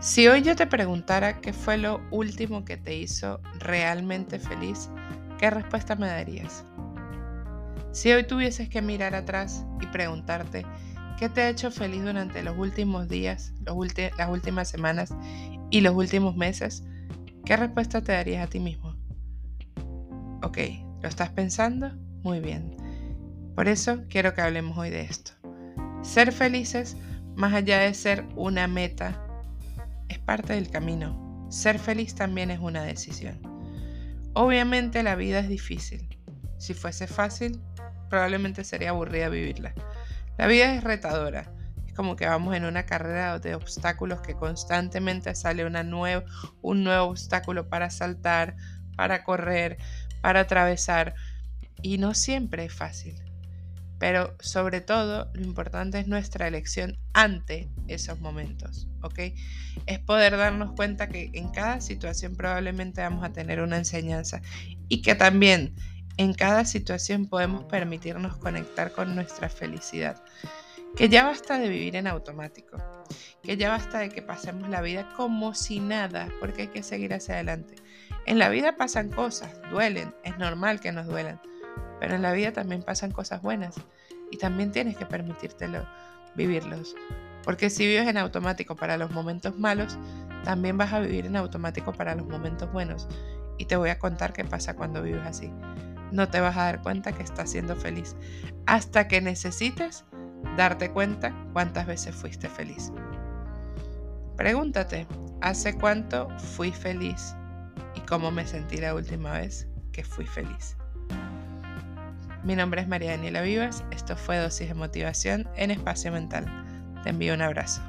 Si hoy yo te preguntara qué fue lo último que te hizo realmente feliz, ¿qué respuesta me darías? Si hoy tuvieses que mirar atrás y preguntarte qué te ha hecho feliz durante los últimos días, las últimas semanas y los últimos meses, ¿qué respuesta te darías a ti mismo? Ok, ¿lo estás pensando? Muy bien. Por eso quiero que hablemos hoy de esto. Ser felices, más allá de ser una meta, es parte del camino. Ser feliz también es una decisión. Obviamente la vida es difícil. Si fuese fácil, probablemente sería aburrida vivirla. La vida es retadora. Es como que vamos en una carrera de obstáculos que constantemente sale una un nuevo obstáculo para saltar, para correr, para atravesar. Y no siempre es fácil. Pero sobre todo, lo importante es nuestra elección ante esos momentos, ¿ok? Es poder darnos cuenta que en cada situación probablemente vamos a tener una enseñanza y que también en cada situación podemos permitirnos conectar con nuestra felicidad. Que ya basta de vivir en automático, que ya basta de que pasemos la vida como si nada, porque hay que seguir hacia adelante. En la vida pasan cosas, duelen, es normal que nos duelan, pero en la vida también pasan cosas buenas y también tienes que permitírtelo vivirlos. Porque si vives en automático para los momentos malos, también vas a vivir en automático para los momentos buenos. Y te voy a contar qué pasa cuando vives así no te vas a dar cuenta que estás siendo feliz hasta que necesites darte cuenta cuántas veces fuiste feliz. Pregúntate, ¿hace cuánto fui feliz y cómo me sentí la última vez que fui feliz? Mi nombre es María Daniela Vivas, esto fue Dosis de Motivación en Espacio Mental. Te envío un abrazo.